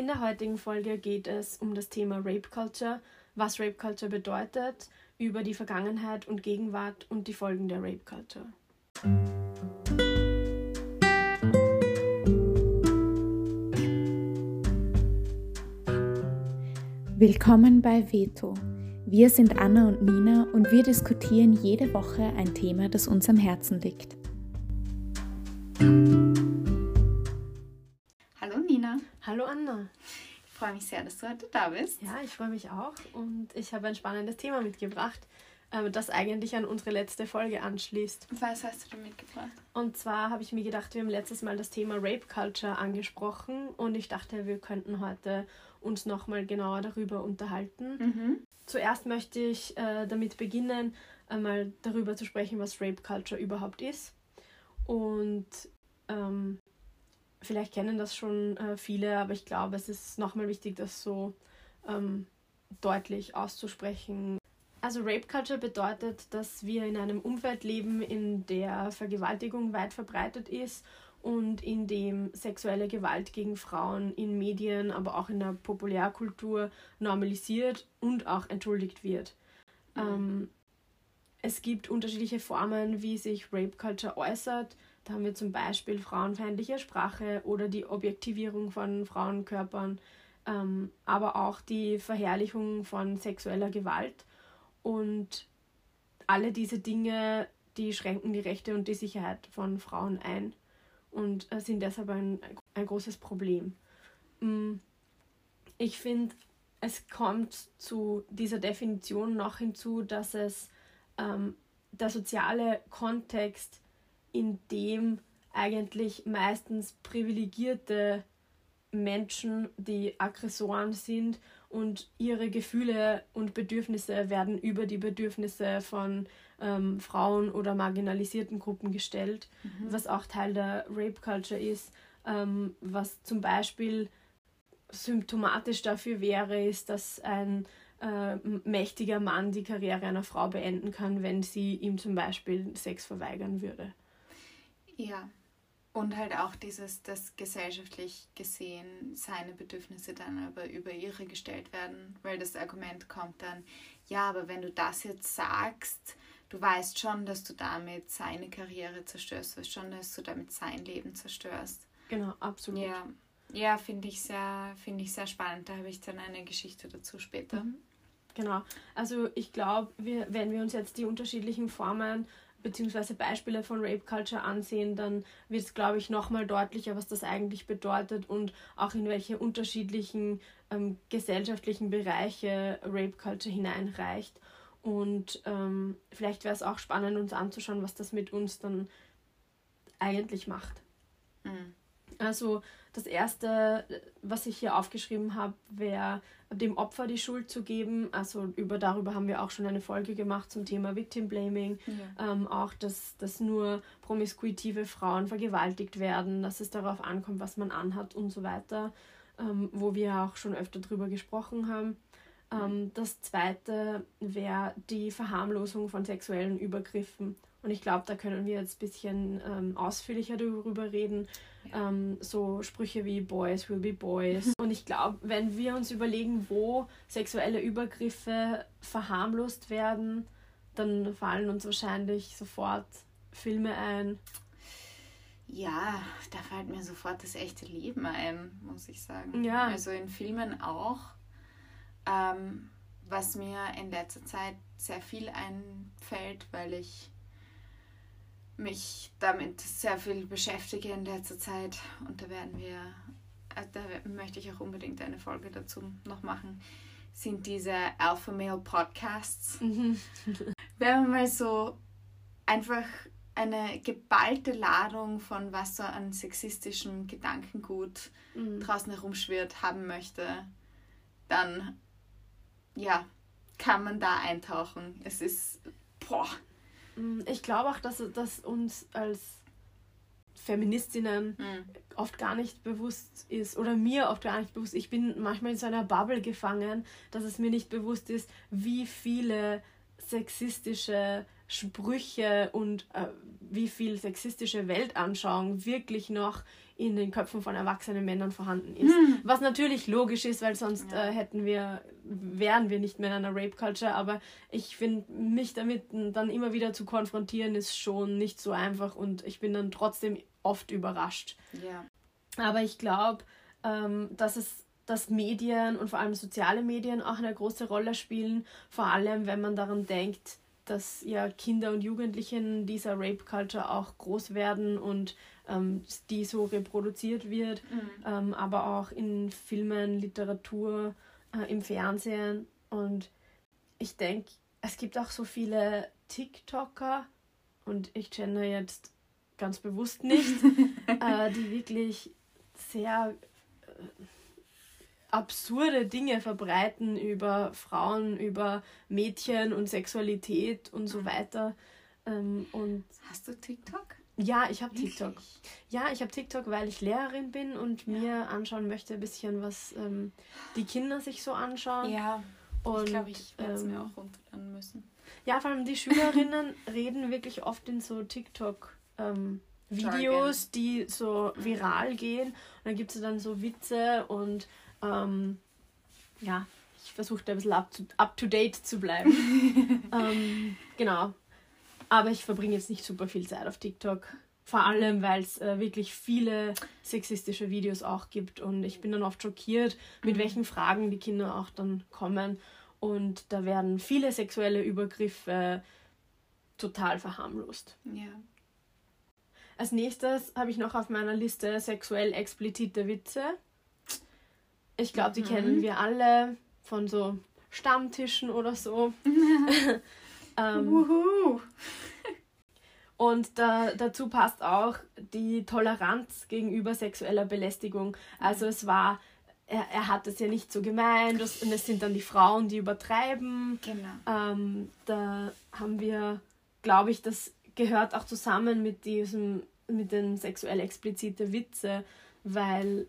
In der heutigen Folge geht es um das Thema Rape Culture, was Rape Culture bedeutet, über die Vergangenheit und Gegenwart und die Folgen der Rape Culture. Willkommen bei Veto. Wir sind Anna und Nina und wir diskutieren jede Woche ein Thema, das uns am Herzen liegt. Hallo Anna. Ich freue mich sehr, dass du heute da bist. Ja, ich freue mich auch und ich habe ein spannendes Thema mitgebracht, äh, das eigentlich an unsere letzte Folge anschließt. Was hast du denn mitgebracht? Und zwar habe ich mir gedacht, wir haben letztes Mal das Thema Rape Culture angesprochen und ich dachte, wir könnten heute uns nochmal genauer darüber unterhalten. Mhm. Zuerst möchte ich äh, damit beginnen, einmal darüber zu sprechen, was Rape Culture überhaupt ist. Und ähm, vielleicht kennen das schon äh, viele, aber ich glaube, es ist nochmal wichtig, das so ähm, deutlich auszusprechen. Also Rape Culture bedeutet, dass wir in einem Umfeld leben, in der Vergewaltigung weit verbreitet ist und in dem sexuelle Gewalt gegen Frauen in Medien, aber auch in der Populärkultur normalisiert und auch entschuldigt wird. Mhm. Ähm, es gibt unterschiedliche Formen, wie sich Rape Culture äußert. Da haben wir zum Beispiel frauenfeindliche Sprache oder die Objektivierung von Frauenkörpern, ähm, aber auch die Verherrlichung von sexueller Gewalt. Und alle diese Dinge, die schränken die Rechte und die Sicherheit von Frauen ein und äh, sind deshalb ein, ein großes Problem. Mm, ich finde, es kommt zu dieser Definition noch hinzu, dass es ähm, der soziale Kontext, in dem eigentlich meistens privilegierte Menschen, die Aggressoren sind und ihre Gefühle und Bedürfnisse werden über die Bedürfnisse von ähm, Frauen oder marginalisierten Gruppen gestellt, mhm. was auch Teil der Rape Culture ist, ähm, was zum Beispiel symptomatisch dafür wäre, ist, dass ein äh, mächtiger Mann die Karriere einer Frau beenden kann, wenn sie ihm zum Beispiel Sex verweigern würde. Ja, und halt auch dieses, dass gesellschaftlich gesehen seine Bedürfnisse dann aber über ihre gestellt werden, weil das Argument kommt dann, ja, aber wenn du das jetzt sagst, du weißt schon, dass du damit seine Karriere zerstörst, weißt schon, dass du damit sein Leben zerstörst. Genau, absolut. Ja, ja finde ich, sehr, find ich sehr spannend. Da habe ich dann eine Geschichte dazu später. Mhm. Genau, also ich glaube, wenn wir uns jetzt die unterschiedlichen Formen bzw. Beispiele von Rape Culture ansehen, dann wird es, glaube ich, nochmal deutlicher, was das eigentlich bedeutet und auch in welche unterschiedlichen ähm, gesellschaftlichen Bereiche Rape Culture hineinreicht. Und ähm, vielleicht wäre es auch spannend, uns anzuschauen, was das mit uns dann eigentlich macht. Mhm. Also das Erste, was ich hier aufgeschrieben habe, wäre dem Opfer die Schuld zu geben. Also über darüber haben wir auch schon eine Folge gemacht zum Thema Victim Blaming. Ja. Ähm, auch, dass, dass nur promiskuitive Frauen vergewaltigt werden, dass es darauf ankommt, was man anhat und so weiter, ähm, wo wir auch schon öfter drüber gesprochen haben. Ähm, das zweite wäre die Verharmlosung von sexuellen Übergriffen. Und ich glaube, da können wir jetzt ein bisschen ähm, ausführlicher darüber reden. Ja. Ähm, so Sprüche wie Boys will be Boys. Und ich glaube, wenn wir uns überlegen, wo sexuelle Übergriffe verharmlost werden, dann fallen uns wahrscheinlich sofort Filme ein. Ja, da fällt mir sofort das echte Leben ein, muss ich sagen. Ja. Also in Filmen auch. Ähm, was mir in letzter Zeit sehr viel einfällt, weil ich mich damit sehr viel beschäftige in letzter Zeit und da werden wir, äh, da möchte ich auch unbedingt eine Folge dazu noch machen, sind diese Alpha Male Podcasts. Mhm. Wenn man mal so einfach eine geballte Ladung von was so an sexistischem Gedankengut mhm. draußen herumschwirrt haben möchte, dann ja, kann man da eintauchen. Es ist, boah, ich glaube auch, dass, dass uns als Feministinnen mhm. oft gar nicht bewusst ist oder mir oft gar nicht bewusst. Ich bin manchmal in so einer Bubble gefangen, dass es mir nicht bewusst ist, wie viele sexistische Sprüche und äh, wie viel sexistische Weltanschauung wirklich noch in den Köpfen von erwachsenen Männern vorhanden ist. Hm. Was natürlich logisch ist, weil sonst ja. äh, hätten wir, wären wir nicht mehr in einer Rape Culture, aber ich finde, mich damit dann immer wieder zu konfrontieren, ist schon nicht so einfach und ich bin dann trotzdem oft überrascht. Ja. Aber ich glaube, ähm, dass es dass Medien und vor allem soziale Medien auch eine große Rolle spielen, vor allem wenn man daran denkt, dass ja Kinder und Jugendliche in dieser Rape Culture auch groß werden und ähm, die so reproduziert wird, mhm. ähm, aber auch in Filmen, Literatur, äh, im Fernsehen. Und ich denke, es gibt auch so viele TikToker, und ich gender jetzt ganz bewusst nicht, äh, die wirklich sehr äh, absurde Dinge verbreiten über Frauen, über Mädchen und Sexualität und so weiter. Ähm, und Hast du TikTok? Ja, ich habe TikTok. Ja, ich habe TikTok, weil ich Lehrerin bin und ja. mir anschauen möchte ein bisschen, was ähm, die Kinder sich so anschauen. Ja, und, ich glaube, ich werde es ähm, mir auch runterladen müssen. Ja, vor allem die Schülerinnen reden wirklich oft in so TikTok ähm, Videos, die so viral gehen. Und dann gibt es dann so Witze und ähm, ja, ich versuche da ein bisschen up to, up to date zu bleiben. ähm, genau. Aber ich verbringe jetzt nicht super viel Zeit auf TikTok. Vor allem, weil es äh, wirklich viele sexistische Videos auch gibt. Und ich bin dann oft schockiert, mit mhm. welchen Fragen die Kinder auch dann kommen. Und da werden viele sexuelle Übergriffe total verharmlost. Ja. Als nächstes habe ich noch auf meiner Liste sexuell explizite Witze. Ich glaube, die mhm. kennen wir alle von so Stammtischen oder so. ähm, und da, dazu passt auch die Toleranz gegenüber sexueller Belästigung. Also es war, er, er hat es ja nicht so gemeint und es sind dann die Frauen, die übertreiben. Genau. Ähm, da haben wir, glaube ich, das gehört auch zusammen mit diesem, mit den sexuell expliziten Witze, weil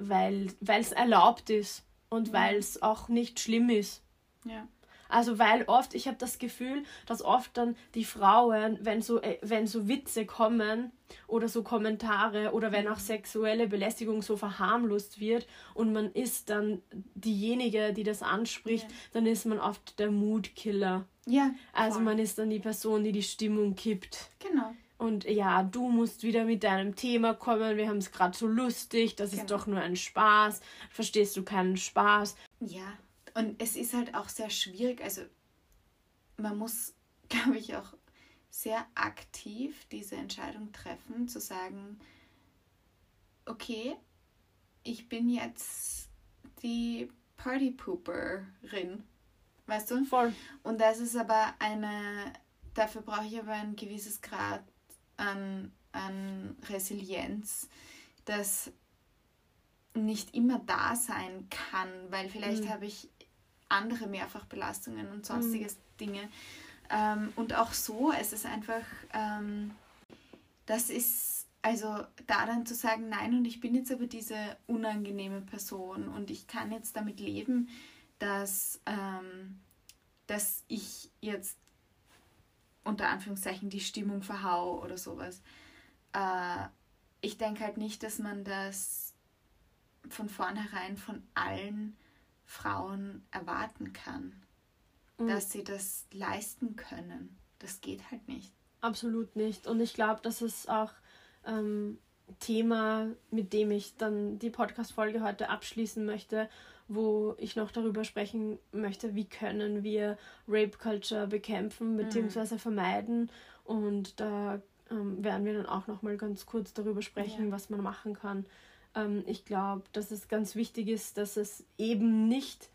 weil es erlaubt ist und ja. weil es auch nicht schlimm ist. Ja. Also weil oft, ich habe das Gefühl, dass oft dann die Frauen, wenn so, äh, wenn so Witze kommen oder so Kommentare oder wenn auch mhm. sexuelle Belästigung so verharmlost wird und man ist dann diejenige, die das anspricht, ja. dann ist man oft der Moodkiller. Ja. Also voll. man ist dann die Person, die die Stimmung kippt. Genau. Und ja, du musst wieder mit deinem Thema kommen. Wir haben es gerade so lustig. Das genau. ist doch nur ein Spaß. Verstehst du keinen Spaß? Ja, und es ist halt auch sehr schwierig. Also, man muss, glaube ich, auch sehr aktiv diese Entscheidung treffen, zu sagen: Okay, ich bin jetzt die Partypooperin. Weißt du? Voll. Und das ist aber eine. Dafür brauche ich aber ein gewisses Grad an, an Resilienz, das nicht immer da sein kann, weil vielleicht mhm. habe ich andere Mehrfachbelastungen und sonstiges mhm. Dinge. Ähm, und auch so, es ist einfach, ähm, das ist, also da dann zu sagen, nein, und ich bin jetzt aber diese unangenehme Person und ich kann jetzt damit leben, dass, ähm, dass ich jetzt unter Anführungszeichen die Stimmung verhau oder sowas. Äh, ich denke halt nicht, dass man das von vornherein von allen Frauen erwarten kann, mhm. dass sie das leisten können. Das geht halt nicht. Absolut nicht. Und ich glaube, das ist auch ähm, Thema, mit dem ich dann die Podcast-Folge heute abschließen möchte wo ich noch darüber sprechen möchte, wie können wir Rape Culture bekämpfen bzw. Mhm. vermeiden. Und da ähm, werden wir dann auch noch mal ganz kurz darüber sprechen, ja. was man machen kann. Ähm, ich glaube, dass es ganz wichtig ist, dass es eben nicht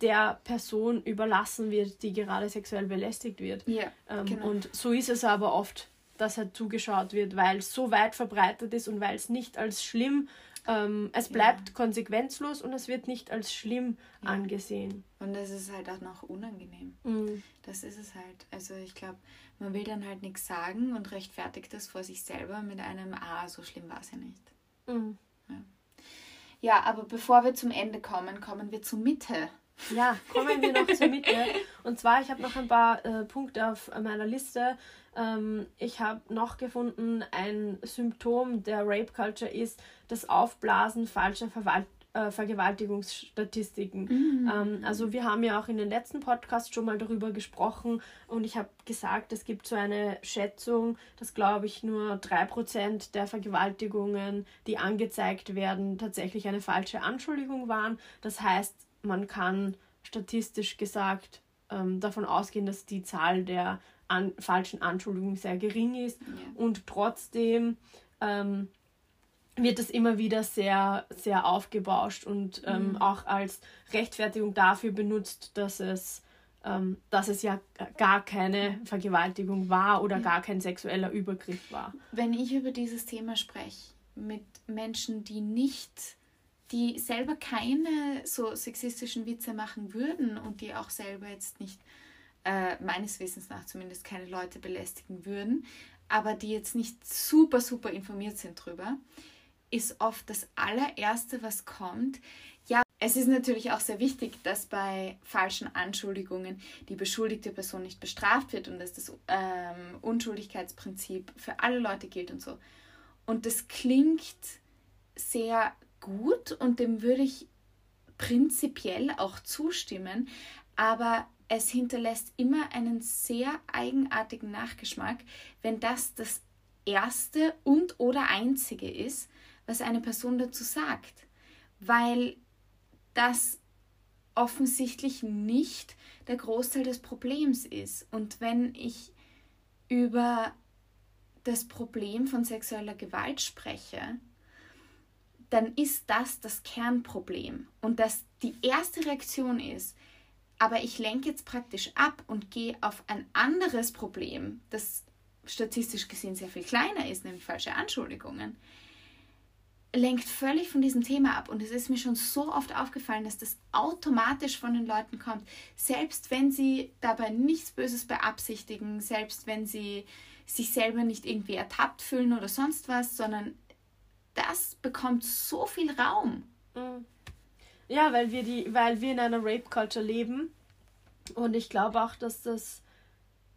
der Person überlassen wird, die gerade sexuell belästigt wird. Ja, ähm, genau. Und so ist es aber oft, dass halt zugeschaut wird, weil es so weit verbreitet ist und weil es nicht als schlimm ähm, es bleibt ja. konsequenzlos und es wird nicht als schlimm ja. angesehen. Und es ist halt auch noch unangenehm. Mhm. Das ist es halt. Also ich glaube, man will dann halt nichts sagen und rechtfertigt das vor sich selber mit einem, ah, so schlimm war es ja nicht. Mhm. Ja. ja, aber bevor wir zum Ende kommen, kommen wir zur Mitte Ja, kommen wir noch zur Mitte. Und zwar, ich habe noch ein paar äh, Punkte auf meiner Liste. Ähm, ich habe noch gefunden, ein Symptom der Rape Culture ist das Aufblasen falscher Verwalt äh, Vergewaltigungsstatistiken. Mhm. Ähm, also wir haben ja auch in den letzten Podcasts schon mal darüber gesprochen und ich habe gesagt, es gibt so eine Schätzung, dass glaube ich nur 3% der Vergewaltigungen, die angezeigt werden, tatsächlich eine falsche Anschuldigung waren. Das heißt, man kann statistisch gesagt ähm, davon ausgehen, dass die Zahl der an, falschen Anschuldigungen sehr gering ist ja. und trotzdem ähm, wird es immer wieder sehr, sehr aufgebauscht und ähm, mhm. auch als Rechtfertigung dafür benutzt, dass es, ähm, dass es ja gar keine Vergewaltigung war oder ja. gar kein sexueller Übergriff war. Wenn ich über dieses Thema spreche mit Menschen, die nicht, die selber keine so sexistischen Witze machen würden und die auch selber jetzt nicht, äh, meines Wissens nach zumindest, keine Leute belästigen würden, aber die jetzt nicht super, super informiert sind drüber, ist oft das allererste, was kommt. Ja, es ist natürlich auch sehr wichtig, dass bei falschen Anschuldigungen die beschuldigte Person nicht bestraft wird und dass das ähm, Unschuldigkeitsprinzip für alle Leute gilt und so. Und das klingt sehr gut und dem würde ich prinzipiell auch zustimmen, aber es hinterlässt immer einen sehr eigenartigen Nachgeschmack, wenn das das erste und oder einzige ist, was eine Person dazu sagt, weil das offensichtlich nicht der Großteil des Problems ist. Und wenn ich über das Problem von sexueller Gewalt spreche, dann ist das das Kernproblem. Und dass die erste Reaktion ist, aber ich lenke jetzt praktisch ab und gehe auf ein anderes Problem, das statistisch gesehen sehr viel kleiner ist, nämlich falsche Anschuldigungen, lenkt völlig von diesem Thema ab. Und es ist mir schon so oft aufgefallen, dass das automatisch von den Leuten kommt. Selbst wenn sie dabei nichts Böses beabsichtigen, selbst wenn sie sich selber nicht irgendwie ertappt fühlen oder sonst was, sondern das bekommt so viel Raum. Mhm. Ja, weil wir die, weil wir in einer Rape Culture leben. Und ich glaube auch, dass das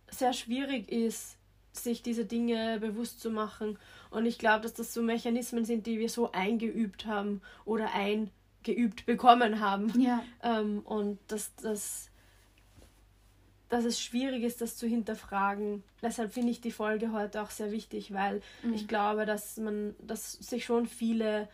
sehr schwierig ist, sich diese Dinge bewusst zu machen. Und ich glaube, dass das so Mechanismen sind, die wir so eingeübt haben oder eingeübt bekommen haben. Ja. Ähm, und dass, dass, dass es schwierig ist, das zu hinterfragen. Deshalb finde ich die Folge heute auch sehr wichtig, weil mhm. ich glaube, dass man, dass sich schon viele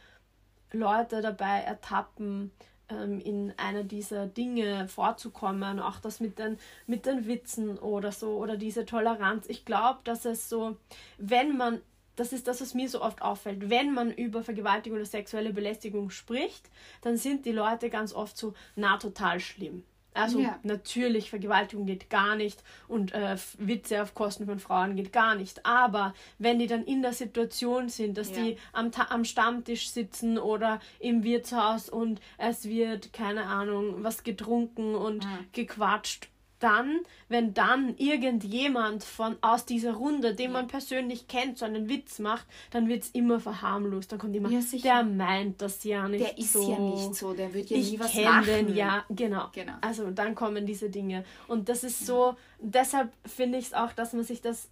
Leute dabei ertappen, ähm, in einer dieser Dinge vorzukommen, auch das mit den, mit den Witzen oder so oder diese Toleranz. Ich glaube, dass es so, wenn man, das ist das, was mir so oft auffällt, wenn man über Vergewaltigung oder sexuelle Belästigung spricht, dann sind die Leute ganz oft so, na, total schlimm. Also ja. natürlich, Vergewaltigung geht gar nicht und äh, Witze auf Kosten von Frauen geht gar nicht. Aber wenn die dann in der Situation sind, dass ja. die am, am Stammtisch sitzen oder im Wirtshaus und es wird, keine Ahnung, was getrunken und mhm. gequatscht dann, wenn dann irgendjemand von aus dieser Runde, den man persönlich kennt, so einen Witz macht, dann wird es immer verharmlost. Dann kommt immer, ja, der meint das ja nicht so. Der ist ja nicht so, der wird ja ich nie was machen. Den, ja, genau. genau. Also dann kommen diese Dinge. Und das ist so, deshalb finde ich es auch, dass man sich das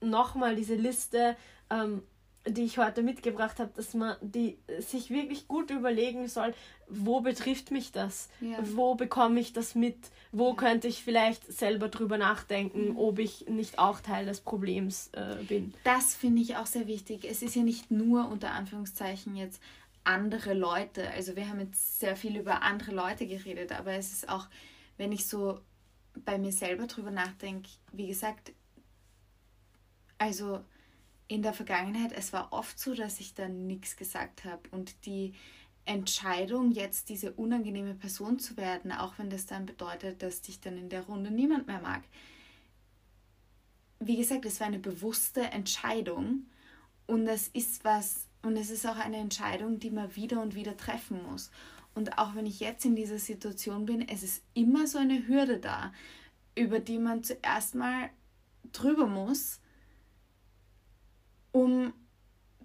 nochmal, diese Liste ähm, die ich heute mitgebracht habe, dass man die sich wirklich gut überlegen soll, wo betrifft mich das? Ja. Wo bekomme ich das mit? Wo ja. könnte ich vielleicht selber drüber nachdenken, mhm. ob ich nicht auch Teil des Problems äh, bin? Das finde ich auch sehr wichtig. Es ist ja nicht nur unter Anführungszeichen jetzt andere Leute. Also wir haben jetzt sehr viel über andere Leute geredet, aber es ist auch, wenn ich so bei mir selber drüber nachdenke, wie gesagt, also in der Vergangenheit, es war oft so, dass ich dann nichts gesagt habe und die Entscheidung, jetzt diese unangenehme Person zu werden, auch wenn das dann bedeutet, dass dich dann in der Runde niemand mehr mag. Wie gesagt, es war eine bewusste Entscheidung und es ist was und es ist auch eine Entscheidung, die man wieder und wieder treffen muss. Und auch wenn ich jetzt in dieser Situation bin, es ist immer so eine Hürde da, über die man zuerst mal drüber muss, um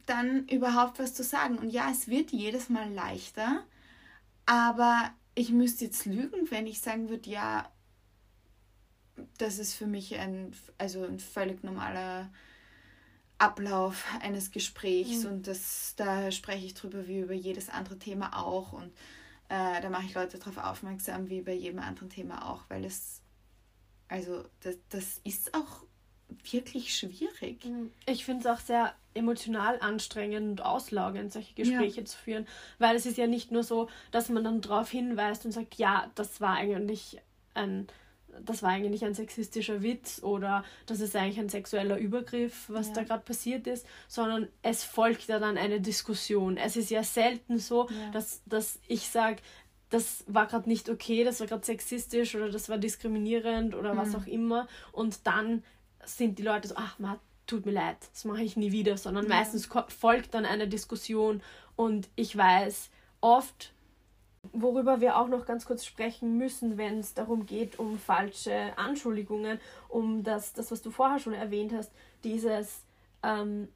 dann überhaupt was zu sagen. Und ja, es wird jedes Mal leichter, aber ich müsste jetzt lügen, wenn ich sagen würde, ja, das ist für mich ein, also ein völlig normaler Ablauf eines Gesprächs mhm. und das, da spreche ich drüber wie über jedes andere Thema auch und äh, da mache ich Leute darauf aufmerksam wie bei jedem anderen Thema auch, weil es, also das, das ist auch wirklich schwierig. Mhm. Ich finde es auch sehr emotional anstrengend und auslaugend, solche Gespräche ja. zu führen, weil es ist ja nicht nur so, dass man dann darauf hinweist und sagt, ja, das war eigentlich ein das war eigentlich ein sexistischer Witz oder das ist eigentlich ein sexueller Übergriff, was ja. da gerade passiert ist, sondern es folgt ja dann eine Diskussion. Es ist ja selten so, ja. Dass, dass ich sage, das war gerade nicht okay, das war gerade sexistisch oder das war diskriminierend oder mhm. was auch immer und dann sind die Leute so, ach, man, tut mir leid, das mache ich nie wieder, sondern ja. meistens folgt dann eine Diskussion und ich weiß, oft Worüber wir auch noch ganz kurz sprechen müssen, wenn es darum geht, um falsche Anschuldigungen, um das, das was du vorher schon erwähnt hast, dieses ähm,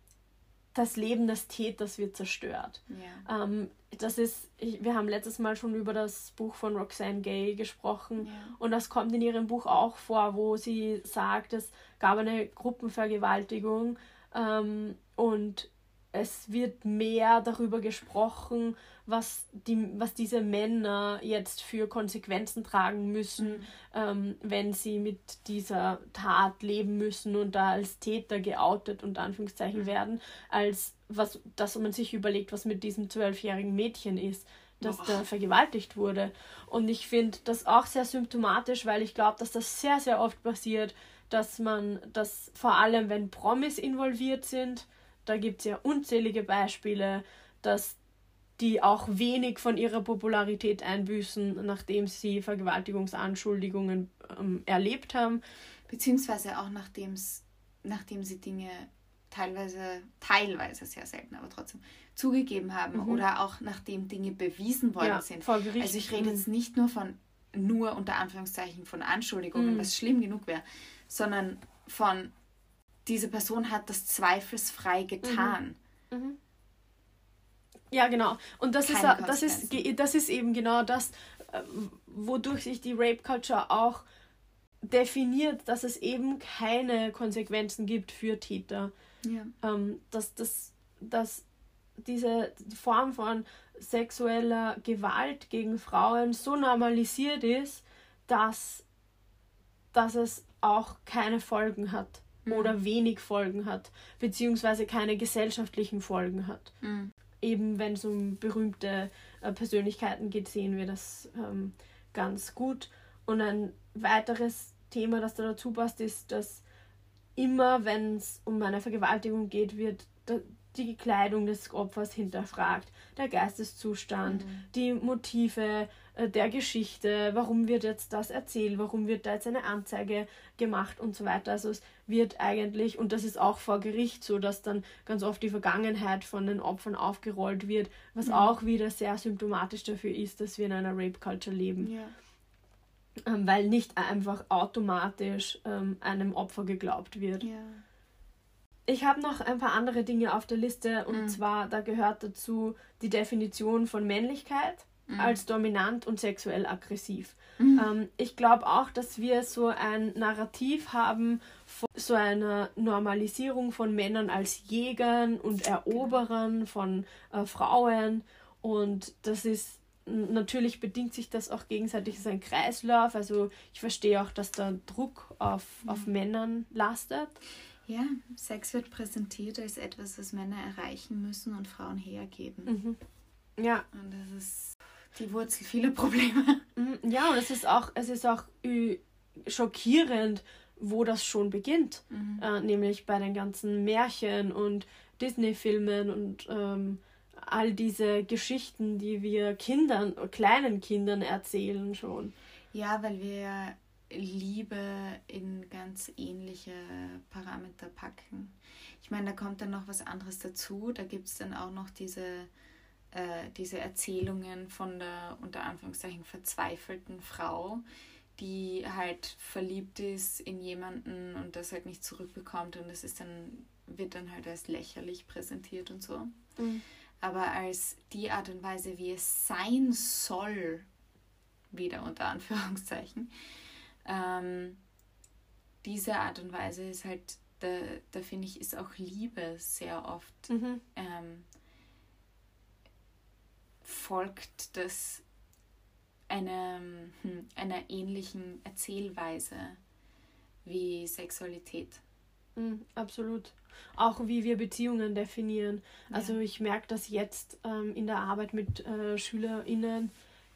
das Leben des Täters wird zerstört. Ja. Ähm, das ist, ich, wir haben letztes Mal schon über das Buch von Roxane Gay gesprochen ja. und das kommt in ihrem Buch auch vor, wo sie sagt, es gab eine Gruppenvergewaltigung ähm, und es wird mehr darüber gesprochen, was, die, was diese Männer jetzt für Konsequenzen tragen müssen, mhm. ähm, wenn sie mit dieser Tat leben müssen und da als Täter geoutet und Anführungszeichen mhm. werden, als was, dass man sich überlegt, was mit diesem zwölfjährigen Mädchen ist, das Boah. da vergewaltigt wurde. Und ich finde das auch sehr symptomatisch, weil ich glaube, dass das sehr, sehr oft passiert, dass man das vor allem, wenn Promis involviert sind, da gibt es ja unzählige Beispiele, dass die auch wenig von ihrer Popularität einbüßen, nachdem sie Vergewaltigungsanschuldigungen ähm, erlebt haben. Beziehungsweise auch nachdem sie Dinge teilweise, teilweise sehr selten, aber trotzdem zugegeben haben mhm. oder auch nachdem Dinge bewiesen worden ja, sind. Vor Gericht. Also ich rede jetzt mhm. nicht nur von nur unter Anführungszeichen von Anschuldigungen, mhm. was schlimm genug wäre, sondern von diese Person hat das zweifelsfrei getan. Mhm. Mhm. Ja, genau. Und das ist, das, ist, das ist eben genau das, äh, wodurch sich die Rape Culture auch definiert, dass es eben keine Konsequenzen gibt für Täter. Ja. Ähm, dass, dass, dass diese Form von sexueller Gewalt gegen Frauen so normalisiert ist, dass, dass es auch keine Folgen hat mhm. oder wenig Folgen hat, beziehungsweise keine gesellschaftlichen Folgen hat. Mhm eben wenn es um berühmte äh, Persönlichkeiten geht, sehen wir das ähm, ganz gut. Und ein weiteres Thema, das da dazu passt, ist, dass immer, wenn es um eine Vergewaltigung geht, wird die Kleidung des Opfers hinterfragt, der Geisteszustand, mhm. die Motive äh, der Geschichte, warum wird jetzt das erzählt, warum wird da jetzt eine Anzeige gemacht und so weiter. Also es wird eigentlich, und das ist auch vor Gericht so, dass dann ganz oft die Vergangenheit von den Opfern aufgerollt wird, was mhm. auch wieder sehr symptomatisch dafür ist, dass wir in einer Rape-Culture leben. Ja. Ähm, weil nicht einfach automatisch ähm, einem Opfer geglaubt wird. Ja. Ich habe noch ein paar andere Dinge auf der Liste und mhm. zwar, da gehört dazu die Definition von Männlichkeit mhm. als dominant und sexuell aggressiv. Mhm. Ähm, ich glaube auch, dass wir so ein Narrativ haben von so einer Normalisierung von Männern als Jägern und genau. Eroberern von äh, Frauen und das ist natürlich bedingt sich das auch gegenseitig, es ist ein Kreislauf. Also ich verstehe auch, dass da Druck auf, mhm. auf Männern lastet. Ja, Sex wird präsentiert als etwas, das Männer erreichen müssen und Frauen hergeben. Mhm. Ja. Und das ist die Wurzel vieler Probleme. Mhm. Ja, und es ist auch, es ist auch schockierend, wo das schon beginnt. Mhm. Äh, nämlich bei den ganzen Märchen und Disney-Filmen und ähm, all diese Geschichten, die wir Kindern, kleinen Kindern erzählen schon. Ja, weil wir Liebe in ganz ähnliche Parameter packen. Ich meine, da kommt dann noch was anderes dazu. Da gibt es dann auch noch diese, äh, diese Erzählungen von der unter Anführungszeichen verzweifelten Frau, die halt verliebt ist in jemanden und das halt nicht zurückbekommt und das ist dann, wird dann halt als lächerlich präsentiert und so. Mhm. Aber als die Art und Weise, wie es sein soll, wieder unter Anführungszeichen. Ähm, diese Art und Weise ist halt, da, da finde ich, ist auch Liebe sehr oft mhm. ähm, folgt das einer, hm, einer ähnlichen Erzählweise wie Sexualität. Mhm, absolut. Auch wie wir Beziehungen definieren. Ja. Also ich merke das jetzt ähm, in der Arbeit mit äh, SchülerInnen,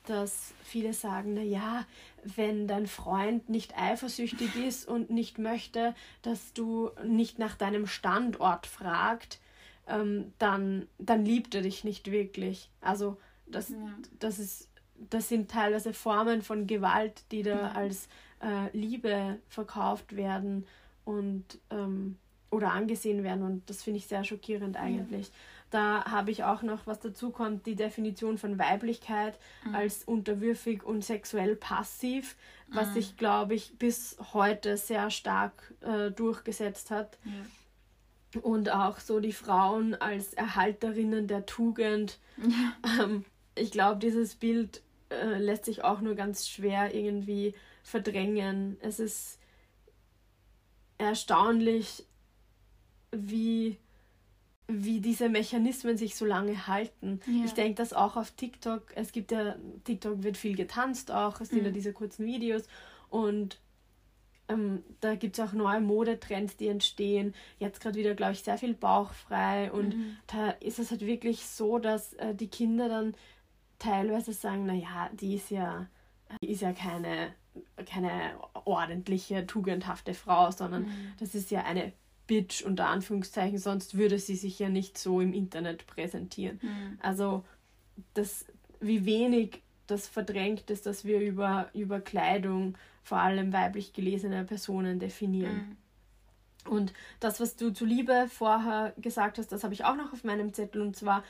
dass viele sagen, na ja, wenn dein Freund nicht eifersüchtig ist und nicht möchte, dass du nicht nach deinem Standort fragt, ähm, dann, dann liebt er dich nicht wirklich. Also das, ja. das ist, das sind teilweise Formen von Gewalt, die da als äh, Liebe verkauft werden und ähm, oder angesehen werden und das finde ich sehr schockierend eigentlich. Ja. Da habe ich auch noch, was dazu kommt, die Definition von Weiblichkeit mhm. als unterwürfig und sexuell passiv, was mhm. sich, glaube ich, bis heute sehr stark äh, durchgesetzt hat. Ja. Und auch so die Frauen als Erhalterinnen der Tugend. Ja. Ähm, ich glaube, dieses Bild äh, lässt sich auch nur ganz schwer irgendwie verdrängen. Es ist erstaunlich, wie, wie diese Mechanismen sich so lange halten. Ja. Ich denke das auch auf TikTok. Es gibt ja, TikTok wird viel getanzt auch, es sind mhm. ja diese kurzen Videos und ähm, da gibt es auch neue Modetrends, die entstehen. Jetzt gerade wieder, glaube ich, sehr viel bauchfrei und mhm. da ist es halt wirklich so, dass äh, die Kinder dann teilweise sagen, naja, die ist ja, die ist ja keine, keine ordentliche, tugendhafte Frau, sondern mhm. das ist ja eine Bitch unter Anführungszeichen, sonst würde sie sich ja nicht so im Internet präsentieren. Mhm. Also das, wie wenig das verdrängt ist, dass wir über, über Kleidung vor allem weiblich gelesene Personen definieren. Mhm. Und das, was du zu Liebe vorher gesagt hast, das habe ich auch noch auf meinem Zettel, und zwar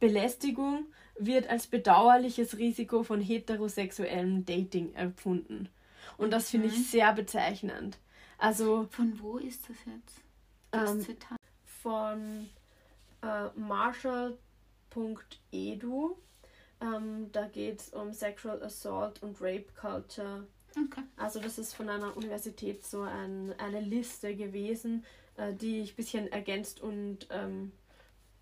Belästigung wird als bedauerliches Risiko von heterosexuellem Dating empfunden. Und das finde ich mhm. sehr bezeichnend. Also von wo ist das jetzt? Das ähm, Zitat? Von äh, Marshall.edu. Ähm, da geht es um Sexual Assault und Rape Culture. Okay. Also das ist von einer Universität so ein, eine Liste gewesen, äh, die ich ein bisschen ergänzt und ähm,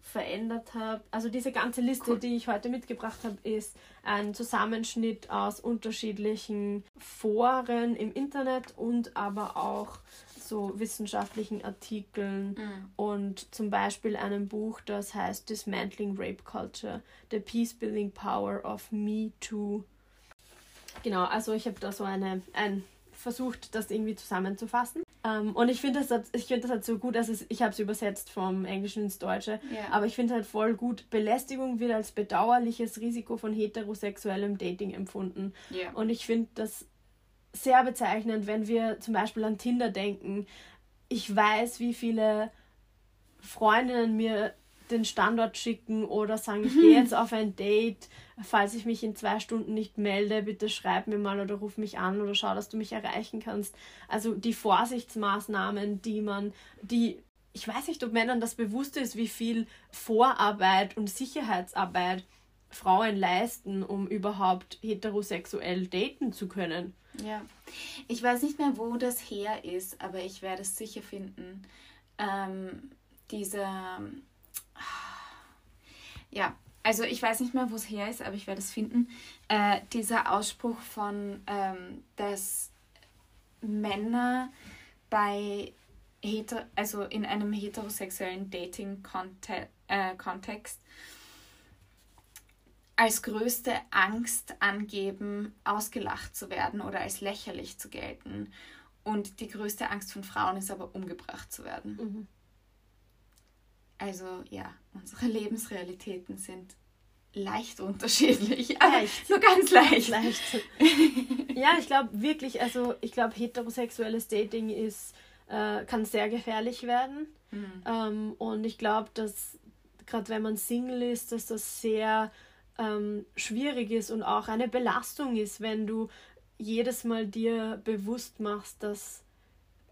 verändert habe. Also diese ganze Liste, cool. die ich heute mitgebracht habe, ist ein Zusammenschnitt aus unterschiedlichen Foren im Internet und aber auch so wissenschaftlichen Artikeln mhm. und zum Beispiel einem Buch, das heißt Dismantling Rape Culture, The Peace-Building Power of Me Too. Genau, also ich habe da so eine, ein versucht, das irgendwie zusammenzufassen. Ähm, und ich finde das, ich find das halt so gut, also ich habe es übersetzt vom Englischen ins Deutsche, yeah. aber ich finde halt voll gut, Belästigung wird als bedauerliches Risiko von heterosexuellem Dating empfunden. Yeah. Und ich finde das sehr bezeichnend, wenn wir zum Beispiel an Tinder denken. Ich weiß, wie viele Freundinnen mir den Standort schicken oder sagen, ich gehe jetzt auf ein Date. Falls ich mich in zwei Stunden nicht melde, bitte schreib mir mal oder ruf mich an oder schau, dass du mich erreichen kannst. Also die Vorsichtsmaßnahmen, die man, die, ich weiß nicht, ob Männern das bewusst ist, wie viel Vorarbeit und Sicherheitsarbeit Frauen leisten, um überhaupt heterosexuell daten zu können. Ja, ich weiß nicht mehr, wo das her ist, aber ich werde es sicher finden. Ähm, diese ja, also ich weiß nicht mehr, wo es her ist, aber ich werde es finden. Äh, dieser Ausspruch von, ähm, dass Männer bei heter also in einem heterosexuellen Dating-Kontext äh, als größte Angst angeben, ausgelacht zu werden oder als lächerlich zu gelten. Und die größte Angst von Frauen ist aber, umgebracht zu werden. Mhm. Also ja, unsere Lebensrealitäten sind leicht unterschiedlich. Leicht. Nur ganz leicht. leicht. ja, ich glaube wirklich, also ich glaube, heterosexuelles Dating ist, äh, kann sehr gefährlich werden. Mhm. Ähm, und ich glaube, dass gerade wenn man Single ist, dass das sehr ähm, schwierig ist und auch eine Belastung ist, wenn du jedes Mal dir bewusst machst, dass,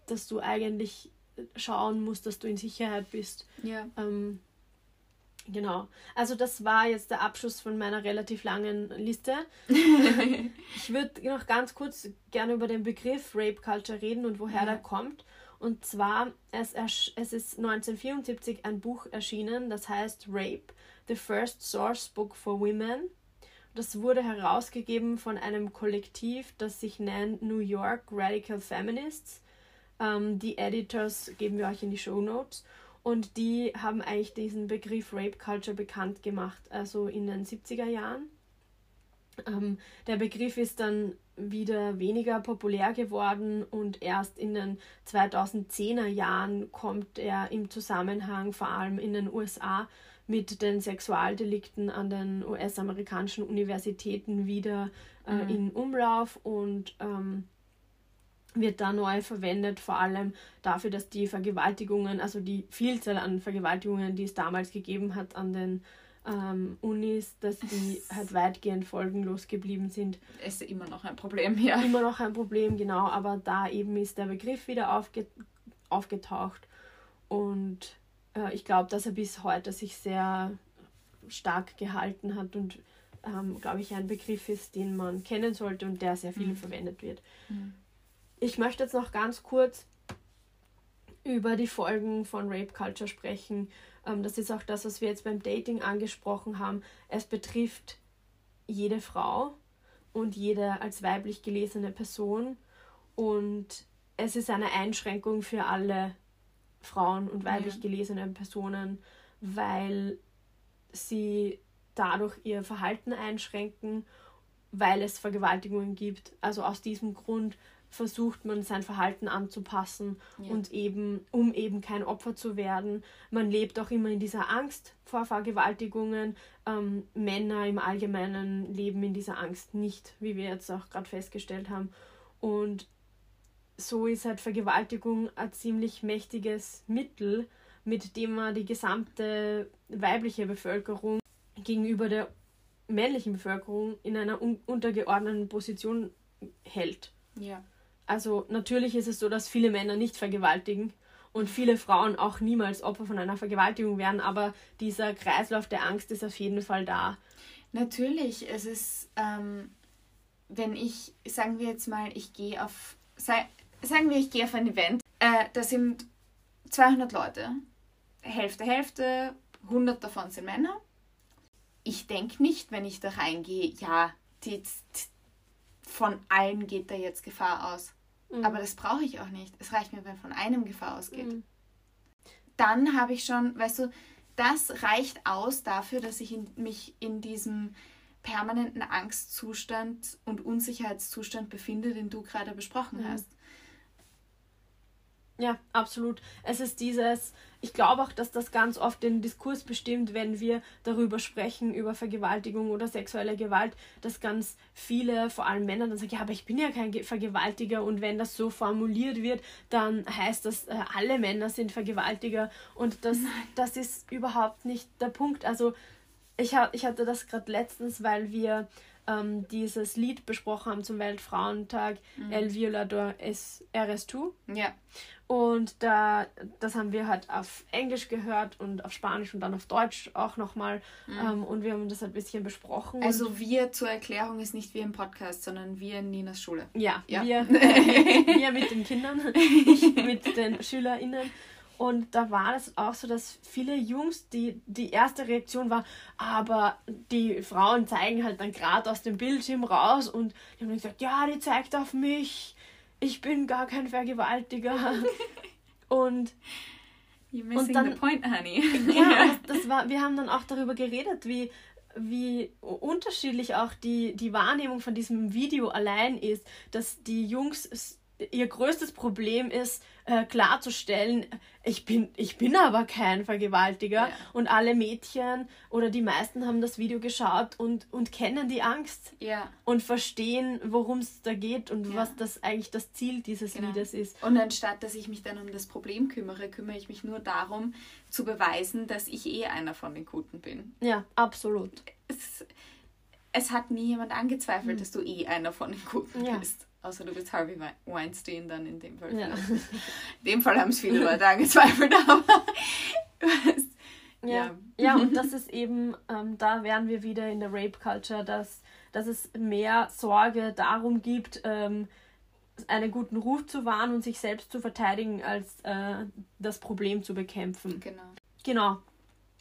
dass du eigentlich schauen musst, dass du in Sicherheit bist. Ja. Ähm, Genau. Also das war jetzt der Abschluss von meiner relativ langen Liste. ich würde noch ganz kurz gerne über den Begriff Rape Culture reden und woher ja. der kommt. Und zwar, es, es ist 1974 ein Buch erschienen, das heißt Rape, The First Source Book for Women. Das wurde herausgegeben von einem Kollektiv, das sich nennt New York Radical Feminists. Ähm, die Editors geben wir euch in die Show Notes. Und die haben eigentlich diesen Begriff Rape Culture bekannt gemacht, also in den 70er Jahren. Ähm, der Begriff ist dann wieder weniger populär geworden und erst in den 2010er Jahren kommt er im Zusammenhang vor allem in den USA mit den Sexualdelikten an den US-amerikanischen Universitäten wieder äh, mhm. in Umlauf und ähm, wird da neu verwendet, vor allem dafür, dass die Vergewaltigungen, also die Vielzahl an Vergewaltigungen, die es damals gegeben hat an den ähm, Unis, dass die halt weitgehend folgenlos geblieben sind. Ist immer noch ein Problem, ja. Immer noch ein Problem, genau, aber da eben ist der Begriff wieder aufge aufgetaucht und äh, ich glaube, dass er bis heute sich sehr stark gehalten hat und ähm, glaube ich ein Begriff ist, den man kennen sollte und der sehr viel mhm. verwendet wird. Mhm. Ich möchte jetzt noch ganz kurz über die Folgen von Rape Culture sprechen. Ähm, das ist auch das, was wir jetzt beim Dating angesprochen haben. Es betrifft jede Frau und jede als weiblich gelesene Person und es ist eine Einschränkung für alle Frauen und weiblich ja. gelesene Personen, weil sie dadurch ihr Verhalten einschränken, weil es Vergewaltigungen gibt. Also aus diesem Grund versucht man sein Verhalten anzupassen ja. und eben, um eben kein Opfer zu werden. Man lebt auch immer in dieser Angst vor Vergewaltigungen. Ähm, Männer im Allgemeinen leben in dieser Angst nicht, wie wir jetzt auch gerade festgestellt haben. Und so ist halt Vergewaltigung ein ziemlich mächtiges Mittel, mit dem man die gesamte weibliche Bevölkerung gegenüber der männlichen Bevölkerung in einer un untergeordneten Position hält. Ja. Also natürlich ist es so, dass viele Männer nicht vergewaltigen und viele Frauen auch niemals Opfer von einer Vergewaltigung werden, aber dieser Kreislauf der Angst ist auf jeden Fall da. Natürlich, es ist, ähm, wenn ich, sagen wir jetzt mal, ich gehe auf, sagen wir, ich gehe auf ein Event, äh, da sind 200 Leute, Hälfte, Hälfte, 100 davon sind Männer. Ich denke nicht, wenn ich da reingehe, ja, die, die, von allen geht da jetzt Gefahr aus. Mhm. Aber das brauche ich auch nicht. Es reicht mir, wenn von einem Gefahr ausgeht. Mhm. Dann habe ich schon, weißt du, das reicht aus dafür, dass ich in, mich in diesem permanenten Angstzustand und Unsicherheitszustand befinde, den du gerade besprochen mhm. hast. Ja, absolut. Es ist dieses, ich glaube auch, dass das ganz oft den Diskurs bestimmt, wenn wir darüber sprechen, über Vergewaltigung oder sexuelle Gewalt, dass ganz viele, vor allem Männer, dann sagen, ja, aber ich bin ja kein Vergewaltiger. Und wenn das so formuliert wird, dann heißt das, äh, alle Männer sind Vergewaltiger. Und das, das ist überhaupt nicht der Punkt. Also ich, ich hatte das gerade letztens, weil wir ähm, dieses Lied besprochen haben zum Weltfrauentag, mhm. El Violador es eres tú. Ja. Und da, das haben wir halt auf Englisch gehört und auf Spanisch und dann auf Deutsch auch nochmal. Mhm. Ähm, und wir haben das ein bisschen besprochen. Also wir zur Erklärung ist nicht wir im Podcast, sondern wir in Ninas Schule. Ja, ja. Wir, wir mit den Kindern, ich mit den SchülerInnen. Und da war es auch so, dass viele Jungs, die, die erste Reaktion war, aber die Frauen zeigen halt dann gerade aus dem Bildschirm raus und die haben gesagt, ja, die zeigt auf mich ich bin gar kein Vergewaltiger. und You're missing und dann, the point, honey. ja, das, das, war, wir haben dann auch darüber geredet, wie, wie unterschiedlich auch die, die Wahrnehmung von diesem Video allein ist, dass die Jungs ihr größtes Problem ist, äh, klarzustellen, ich bin, ich bin aber kein Vergewaltiger. Ja. Und alle Mädchen oder die meisten haben das Video geschaut und, und kennen die Angst. Ja. Und verstehen, worum es da geht und ja. was das eigentlich das Ziel dieses genau. Liedes ist. Und anstatt dass ich mich dann um das Problem kümmere, kümmere ich mich nur darum, zu beweisen, dass ich eh einer von den Guten bin. Ja, absolut. Es, es hat nie jemand angezweifelt, hm. dass du eh einer von den Guten bist. Außer du bist Harvey Weinstein dann in dem Fall. Ja. In dem Fall haben es viele Leute angezweifelt, aber Ja, ja. ja und das ist eben, ähm, da wären wir wieder in der Rape Culture, dass, dass es mehr Sorge darum gibt, ähm, einen guten Ruf zu wahren und sich selbst zu verteidigen, als äh, das Problem zu bekämpfen. Genau. Genau.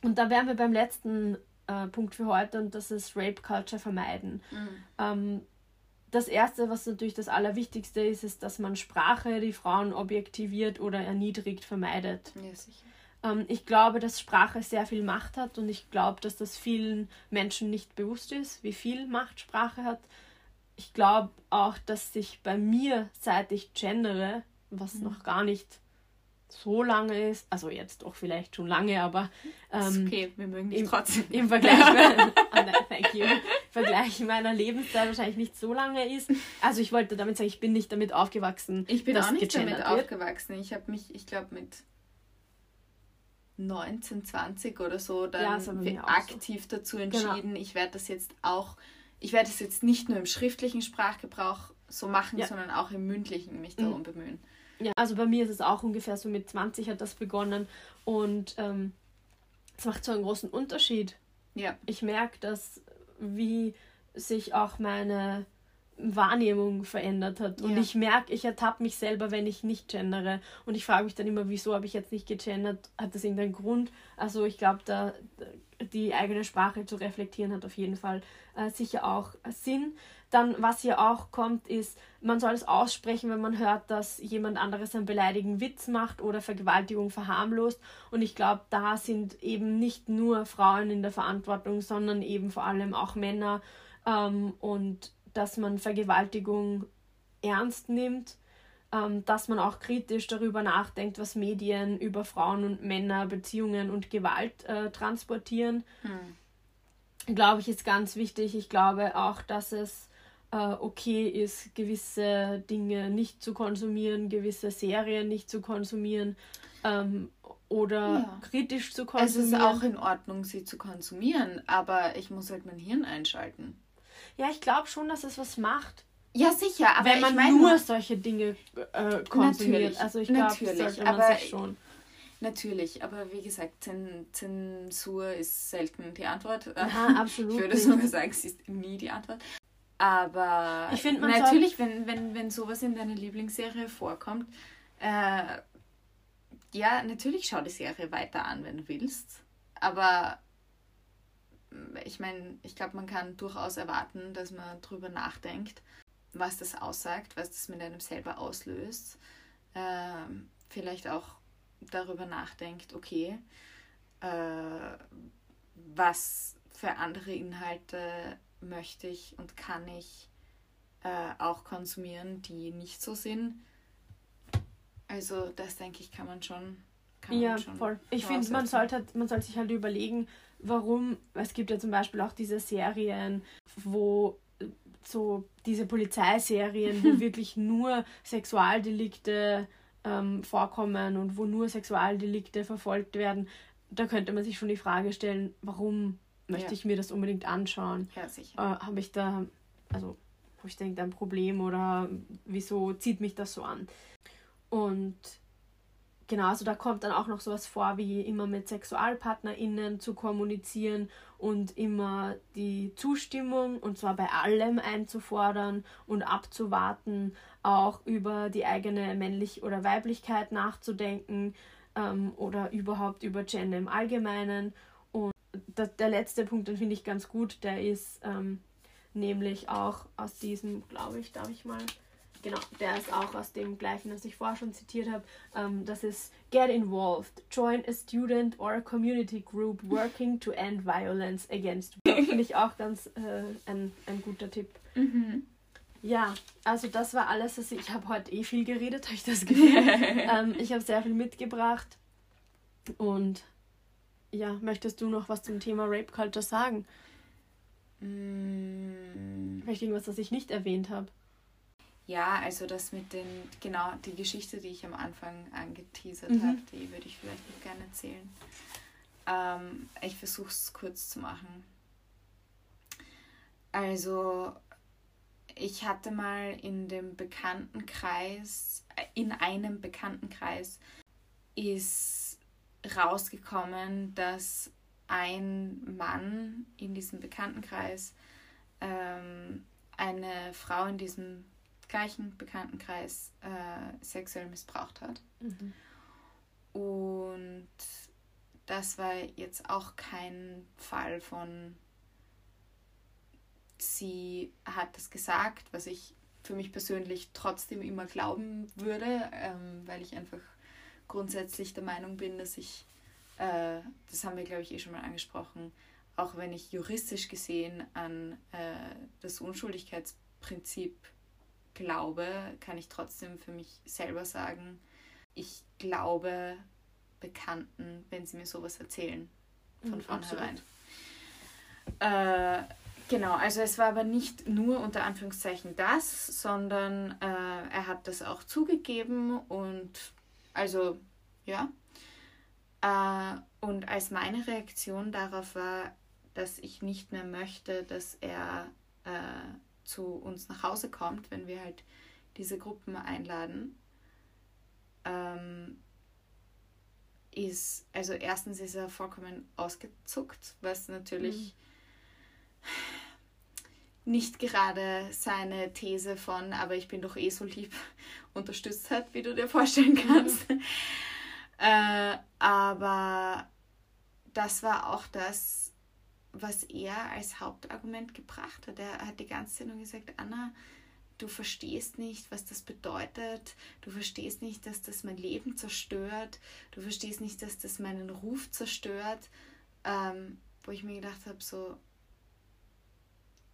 Und da wären wir beim letzten äh, Punkt für heute und das ist Rape Culture vermeiden. Mhm. Ähm, das Erste, was natürlich das Allerwichtigste ist, ist, dass man Sprache, die Frauen objektiviert oder erniedrigt, vermeidet. Ja, sicher. Ähm, ich glaube, dass Sprache sehr viel Macht hat und ich glaube, dass das vielen Menschen nicht bewusst ist, wie viel Macht Sprache hat. Ich glaube auch, dass sich bei mir, seit ich gendere, was mhm. noch gar nicht so lange ist, also jetzt doch vielleicht schon lange, aber ähm, okay, wir mögen dich im, trotzdem. Im Vergleich, oh nein, thank you, Vergleich meiner Lebenszeit wahrscheinlich nicht so lange ist. Also ich wollte damit sagen, ich bin nicht damit aufgewachsen. Ich bin auch nicht damit wird. aufgewachsen. Ich habe mich, ich glaube mit 19, 20 oder so dann ja, aktiv so. dazu genau. entschieden, genau. ich werde das jetzt auch, ich werde es jetzt nicht nur im schriftlichen Sprachgebrauch so machen, ja. sondern auch im mündlichen mich darum mhm. bemühen. Ja, also bei mir ist es auch ungefähr so mit 20 hat das begonnen und ähm, es macht so einen großen Unterschied. Ja. Ich merke, dass wie sich auch meine Wahrnehmung verändert hat. Und ja. ich merke, ich ertappe mich selber, wenn ich nicht gendere. Und ich frage mich dann immer, wieso habe ich jetzt nicht gegendert? Hat das irgendeinen Grund? Also ich glaube, da die eigene Sprache zu reflektieren hat auf jeden Fall äh, sicher auch Sinn. Dann, was hier auch kommt, ist, man soll es aussprechen, wenn man hört, dass jemand anderes einen beleidigen Witz macht oder Vergewaltigung verharmlost. Und ich glaube, da sind eben nicht nur Frauen in der Verantwortung, sondern eben vor allem auch Männer. Ähm, und dass man Vergewaltigung ernst nimmt, ähm, dass man auch kritisch darüber nachdenkt, was Medien über Frauen und Männer, Beziehungen und Gewalt äh, transportieren. Hm. Glaube ich, ist ganz wichtig. Ich glaube auch, dass es äh, okay ist, gewisse Dinge nicht zu konsumieren, gewisse Serien nicht zu konsumieren ähm, oder ja. kritisch zu konsumieren. Es ist auch in Ordnung, sie zu konsumieren, aber ich muss halt mein Hirn einschalten. Ja, ich glaube schon, dass es was macht. Ja, sicher, aber wenn man ich mein, nur solche Dinge äh, konsumiert. Also ich glaube, sollte man aber sich schon. Natürlich, aber wie gesagt, Zensur ist selten die Antwort. Ja, absolut. ich würde sogar sagen, sie ist nie die Antwort. Aber ich finde natürlich, wenn, wenn, wenn sowas in deiner Lieblingsserie vorkommt, äh, ja, natürlich schau die Serie weiter an, wenn du willst. Aber ich meine, ich glaube, man kann durchaus erwarten, dass man drüber nachdenkt, was das aussagt, was das mit einem selber auslöst. Ähm, vielleicht auch darüber nachdenkt, okay, äh, was für andere Inhalte möchte ich und kann ich äh, auch konsumieren, die nicht so sind. Also das denke ich, kann man schon. Kann ja, man schon voll. Ich finde, man sollte halt, man soll sich halt überlegen, warum, es gibt ja zum Beispiel auch diese Serien, wo so diese Polizeiserien, wo wirklich nur Sexualdelikte ähm, vorkommen und wo nur Sexualdelikte verfolgt werden, da könnte man sich schon die Frage stellen, warum möchte ja. ich mir das unbedingt anschauen? Ja, sicher. Äh, habe ich da, also habe ich da irgendein Problem oder wieso zieht mich das so an? Und genau, also da kommt dann auch noch sowas vor, wie immer mit SexualpartnerInnen zu kommunizieren und immer die Zustimmung, und zwar bei allem einzufordern und abzuwarten, auch über die eigene Männlich- oder Weiblichkeit nachzudenken ähm, oder überhaupt über Gender im Allgemeinen. Der letzte Punkt, den finde ich ganz gut, der ist ähm, nämlich auch aus diesem, glaube ich, darf ich mal genau, der ist auch aus dem gleichen, das ich vorher schon zitiert habe. Ähm, das ist Get involved. Join a student or a community group working to end violence against women. Finde ich auch ganz äh, ein, ein guter Tipp. Mhm. Ja, also das war alles. Was ich ich habe heute eh viel geredet, habe ich das Gefühl. ähm, ich habe sehr viel mitgebracht. Und ja, möchtest du noch was zum Thema Rape Culture sagen? Mm. Vielleicht irgendwas, das ich nicht erwähnt habe. Ja, also das mit den, genau, die Geschichte, die ich am Anfang angeteasert mhm. habe, die würde ich vielleicht noch gerne erzählen. Ähm, ich versuche es kurz zu machen. Also, ich hatte mal in dem Bekanntenkreis, äh, in einem Bekanntenkreis ist rausgekommen, dass ein Mann in diesem Bekanntenkreis ähm, eine Frau in diesem gleichen Bekanntenkreis äh, sexuell missbraucht hat. Mhm. Und das war jetzt auch kein Fall von, sie hat das gesagt, was ich für mich persönlich trotzdem immer glauben würde, ähm, weil ich einfach grundsätzlich der Meinung bin, dass ich, äh, das haben wir glaube ich eh schon mal angesprochen, auch wenn ich juristisch gesehen an äh, das Unschuldigkeitsprinzip glaube, kann ich trotzdem für mich selber sagen, ich glaube Bekannten, wenn sie mir sowas erzählen, von mhm, vornherein. Äh, genau, also es war aber nicht nur unter Anführungszeichen das, sondern äh, er hat das auch zugegeben und also ja. Äh, und als meine Reaktion darauf war, dass ich nicht mehr möchte, dass er äh, zu uns nach Hause kommt, wenn wir halt diese Gruppen einladen, ähm, ist, also erstens ist er vollkommen ausgezuckt, was natürlich mhm. Nicht gerade seine These von, aber ich bin doch eh so lieb, unterstützt hat, wie du dir vorstellen kannst. Mhm. äh, aber das war auch das, was er als Hauptargument gebracht hat. Er hat die ganze Zeit nur gesagt, Anna, du verstehst nicht, was das bedeutet, du verstehst nicht, dass das mein Leben zerstört, du verstehst nicht, dass das meinen Ruf zerstört, ähm, wo ich mir gedacht habe, so,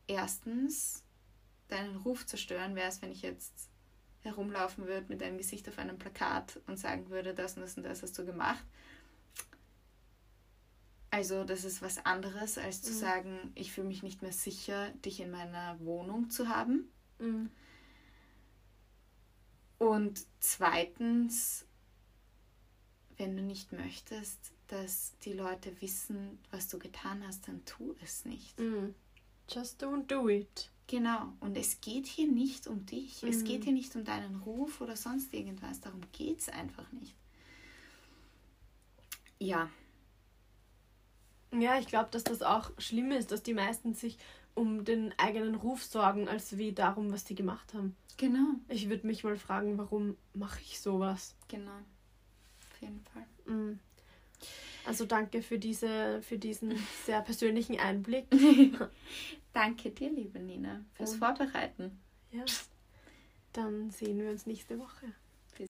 erstens, deinen Ruf zerstören wäre es, wenn ich jetzt herumlaufen würde mit deinem Gesicht auf einem Plakat und sagen würde, das und das und das hast du gemacht. Also das ist was anderes, als zu mhm. sagen, ich fühle mich nicht mehr sicher, dich in meiner Wohnung zu haben. Mhm. Und zweitens, wenn du nicht möchtest, dass die Leute wissen, was du getan hast, dann tu es nicht. Mhm. Just don't do it. Genau. Und es geht hier nicht um dich. Mhm. Es geht hier nicht um deinen Ruf oder sonst irgendwas. Darum geht es einfach nicht. Ja, ja, ich glaube, dass das auch schlimm ist, dass die meisten sich um den eigenen Ruf sorgen, als wie darum, was die gemacht haben. Genau. Ich würde mich mal fragen, warum mache ich sowas? Genau. Auf jeden Fall. Mhm. Also danke für, diese, für diesen sehr persönlichen Einblick. danke dir, liebe Nina, fürs Und, Vorbereiten. Ja. Dann sehen wir uns nächste Woche.